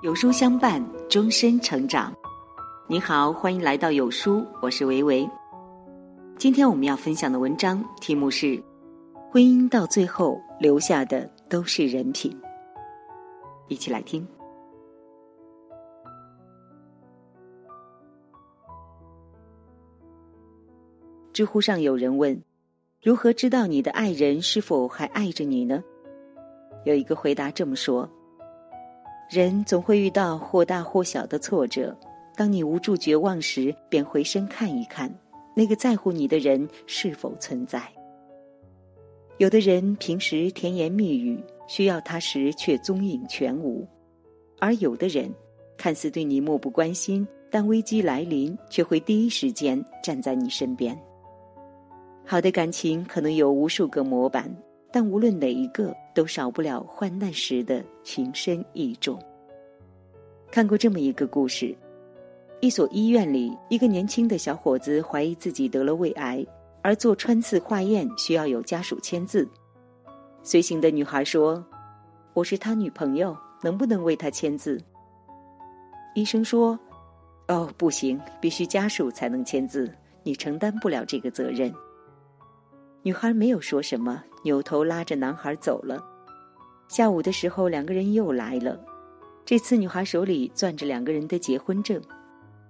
有书相伴，终身成长。你好，欢迎来到有书，我是维维。今天我们要分享的文章题目是：婚姻到最后留下的都是人品。一起来听。知乎上有人问：如何知道你的爱人是否还爱着你呢？有一个回答这么说。人总会遇到或大或小的挫折，当你无助绝望时，便回身看一看，那个在乎你的人是否存在。有的人平时甜言蜜语，需要他时却踪影全无；而有的人，看似对你漠不关心，但危机来临却会第一时间站在你身边。好的感情可能有无数个模板。但无论哪一个，都少不了患难时的情深意重。看过这么一个故事：一所医院里，一个年轻的小伙子怀疑自己得了胃癌，而做穿刺化验需要有家属签字。随行的女孩说：“我是他女朋友，能不能为他签字？”医生说：“哦，不行，必须家属才能签字，你承担不了这个责任。”女孩没有说什么，扭头拉着男孩走了。下午的时候，两个人又来了。这次女孩手里攥着两个人的结婚证。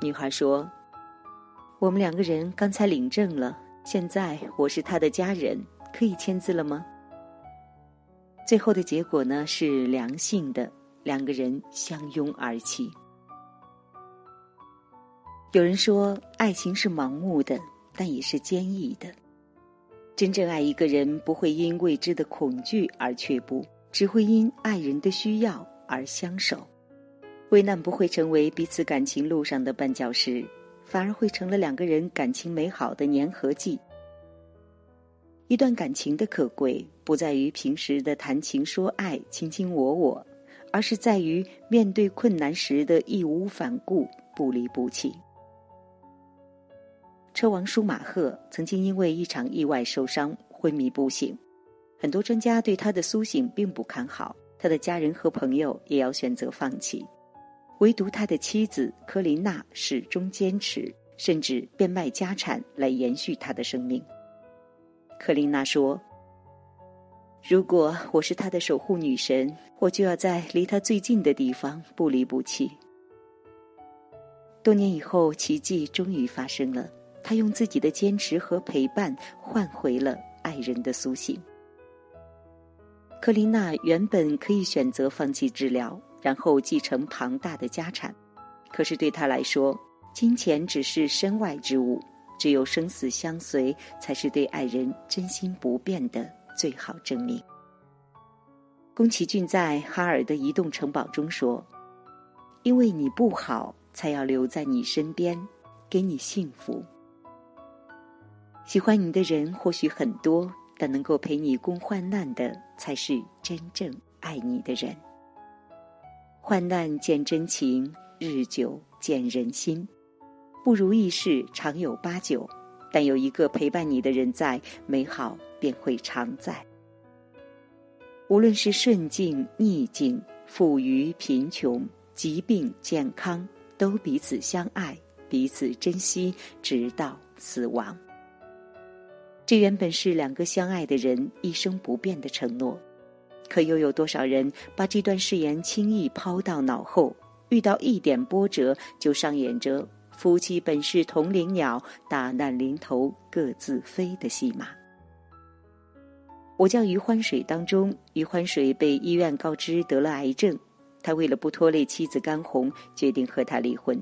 女孩说：“我们两个人刚才领证了，现在我是他的家人，可以签字了吗？”最后的结果呢是良性的，两个人相拥而泣。有人说，爱情是盲目的，但也是坚毅的。真正爱一个人，不会因未知的恐惧而却步，只会因爱人的需要而相守。危难不会成为彼此感情路上的绊脚石，反而会成了两个人感情美好的粘合剂。一段感情的可贵，不在于平时的谈情说爱、卿卿我我，而是在于面对困难时的义无反顾、不离不弃。车王舒马赫曾经因为一场意外受伤，昏迷不醒。很多专家对他的苏醒并不看好，他的家人和朋友也要选择放弃，唯独他的妻子科琳娜始终坚持，甚至变卖家产来延续他的生命。科琳娜说：“如果我是他的守护女神，我就要在离他最近的地方不离不弃。”多年以后，奇迹终于发生了。他用自己的坚持和陪伴换回了爱人的苏醒。克琳娜原本可以选择放弃治疗，然后继承庞大的家产，可是对她来说，金钱只是身外之物，只有生死相随，才是对爱人真心不变的最好证明。宫崎骏在《哈尔的移动城堡》中说：“因为你不好，才要留在你身边，给你幸福。”喜欢你的人或许很多，但能够陪你共患难的，才是真正爱你的人。患难见真情，日久见人心。不如意事常有八九，但有一个陪伴你的人在，美好便会常在。无论是顺境逆境，富裕贫穷，疾病健康，都彼此相爱，彼此珍惜，直到死亡。这原本是两个相爱的人一生不变的承诺，可又有多少人把这段誓言轻易抛到脑后？遇到一点波折，就上演着夫妻本是同林鸟，大难临头各自飞的戏码。我叫余欢水当中，余欢水被医院告知得了癌症，他为了不拖累妻子甘红，决定和他离婚。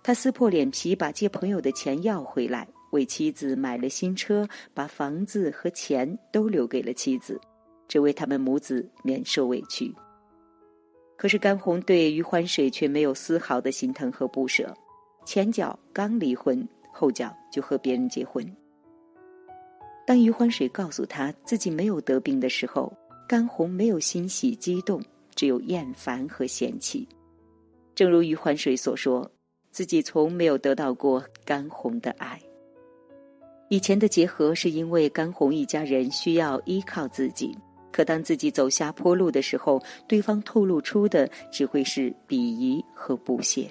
他撕破脸皮把借朋友的钱要回来。为妻子买了新车，把房子和钱都留给了妻子，只为他们母子免受委屈。可是甘红对余欢水却没有丝毫的心疼和不舍，前脚刚离婚，后脚就和别人结婚。当余欢水告诉他自己没有得病的时候，甘红没有欣喜激动，只有厌烦和嫌弃。正如余欢水所说，自己从没有得到过甘红的爱。以前的结合是因为甘红一家人需要依靠自己，可当自己走下坡路的时候，对方透露出的只会是鄙夷和不屑。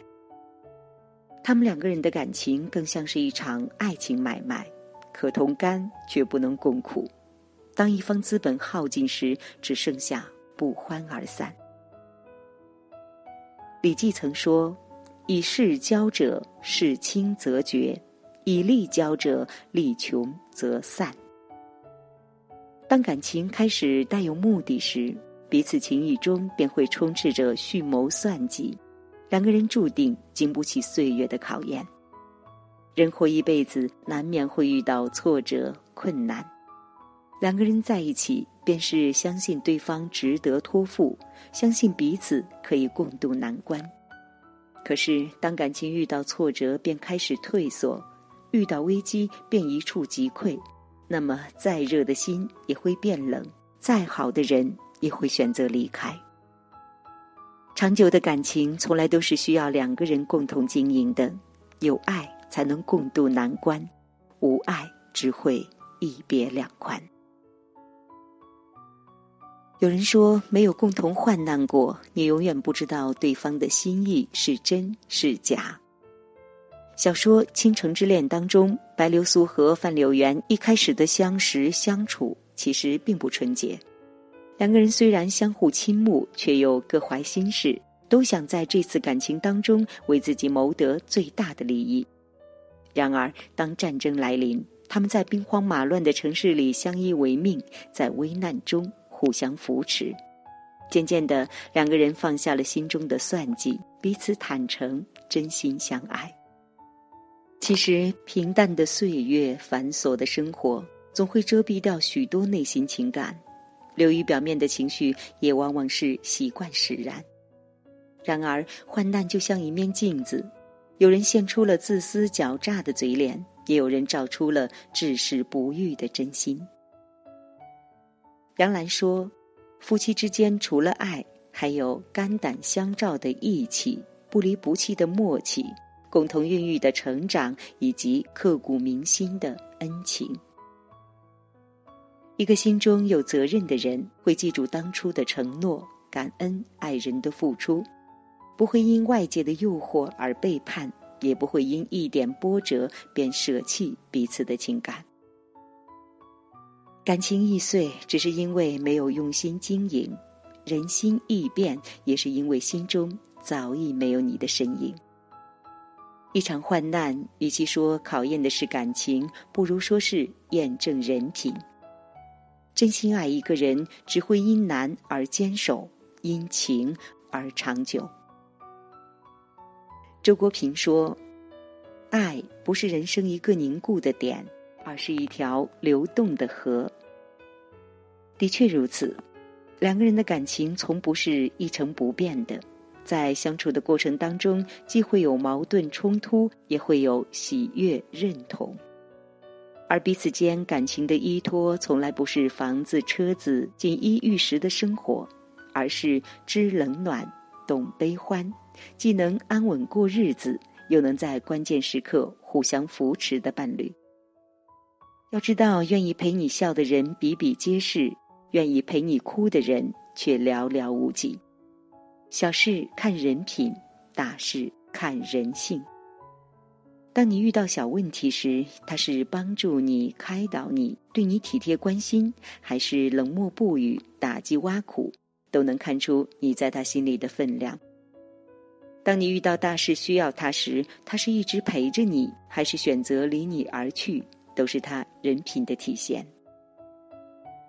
他们两个人的感情更像是一场爱情买卖，可同甘却不能共苦。当一方资本耗尽时，只剩下不欢而散。李济曾说：“以事交者，事轻则绝；以利交者，利穷则散。”当感情开始带有目的时，彼此情谊中便会充斥着蓄谋算计。两个人注定经不起岁月的考验。人活一辈子，难免会遇到挫折、困难。两个人在一起，便是相信对方值得托付，相信彼此可以共度难关。可是，当感情遇到挫折，便开始退缩；遇到危机，便一触即溃。那么，再热的心也会变冷，再好的人也会选择离开。长久的感情从来都是需要两个人共同经营的，有爱才能共度难关，无爱只会一别两宽。有人说，没有共同患难过，你永远不知道对方的心意是真是假。小说《倾城之恋》当中，白流苏和范柳原一开始的相识相处，其实并不纯洁。两个人虽然相互倾慕，却又各怀心事，都想在这次感情当中为自己谋得最大的利益。然而，当战争来临，他们在兵荒马乱的城市里相依为命，在危难中互相扶持。渐渐的，两个人放下了心中的算计，彼此坦诚，真心相爱。其实，平淡的岁月、繁琐的生活，总会遮蔽掉许多内心情感。流于表面的情绪，也往往是习惯使然。然而，患难就像一面镜子，有人现出了自私狡诈的嘴脸，也有人照出了至死不渝的真心。杨澜说：“夫妻之间除了爱，还有肝胆相照的义气，不离不弃的默契，共同孕育的成长，以及刻骨铭心的恩情。”一个心中有责任的人，会记住当初的承诺，感恩爱人的付出，不会因外界的诱惑而背叛，也不会因一点波折便舍弃彼此的情感。感情易碎，只是因为没有用心经营；人心易变，也是因为心中早已没有你的身影。一场患难，与其说考验的是感情，不如说是验证人品。真心爱一个人，只会因难而坚守，因情而长久。周国平说：“爱不是人生一个凝固的点，而是一条流动的河。”的确如此，两个人的感情从不是一成不变的，在相处的过程当中，既会有矛盾冲突，也会有喜悦认同。而彼此间感情的依托，从来不是房子、车子、锦衣玉食的生活，而是知冷暖、懂悲欢，既能安稳过日子，又能在关键时刻互相扶持的伴侣。要知道，愿意陪你笑的人比比皆是，愿意陪你哭的人却寥寥无几。小事看人品，大事看人性。当你遇到小问题时，他是帮助你、开导你、对你体贴关心，还是冷漠不语、打击挖苦，都能看出你在他心里的分量。当你遇到大事需要他时，他是一直陪着你，还是选择离你而去，都是他人品的体现。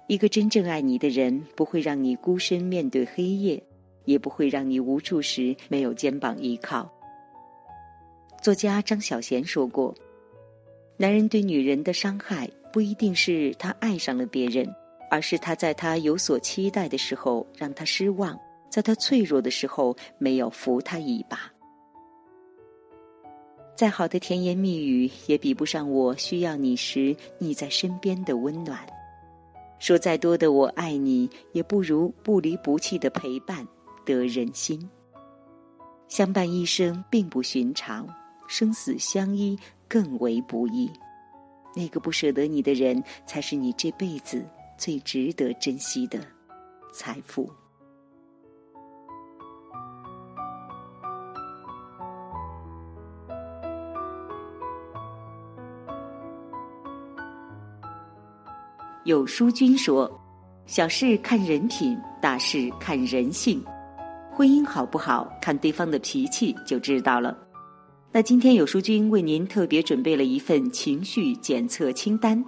一个真正爱你的人，不会让你孤身面对黑夜，也不会让你无助时没有肩膀依靠。作家张小娴说过：“男人对女人的伤害，不一定是他爱上了别人，而是他在他有所期待的时候让他失望，在他脆弱的时候没有扶他一把。再好的甜言蜜语，也比不上我需要你时你在身边的温暖。说再多的我爱你，也不如不离不弃的陪伴得人心。相伴一生并不寻常。”生死相依更为不易，那个不舍得你的人，才是你这辈子最值得珍惜的。财富。有书君说：“小事看人品，大事看人性。婚姻好不好，看对方的脾气就知道了。”那今天有书君为您特别准备了一份情绪检测清单，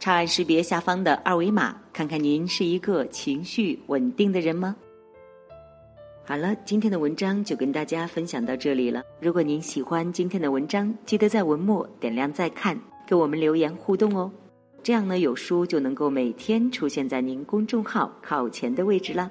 长按识别下方的二维码，看看您是一个情绪稳定的人吗？好了，今天的文章就跟大家分享到这里了。如果您喜欢今天的文章，记得在文末点亮再看，给我们留言互动哦。这样呢，有书就能够每天出现在您公众号靠前的位置了。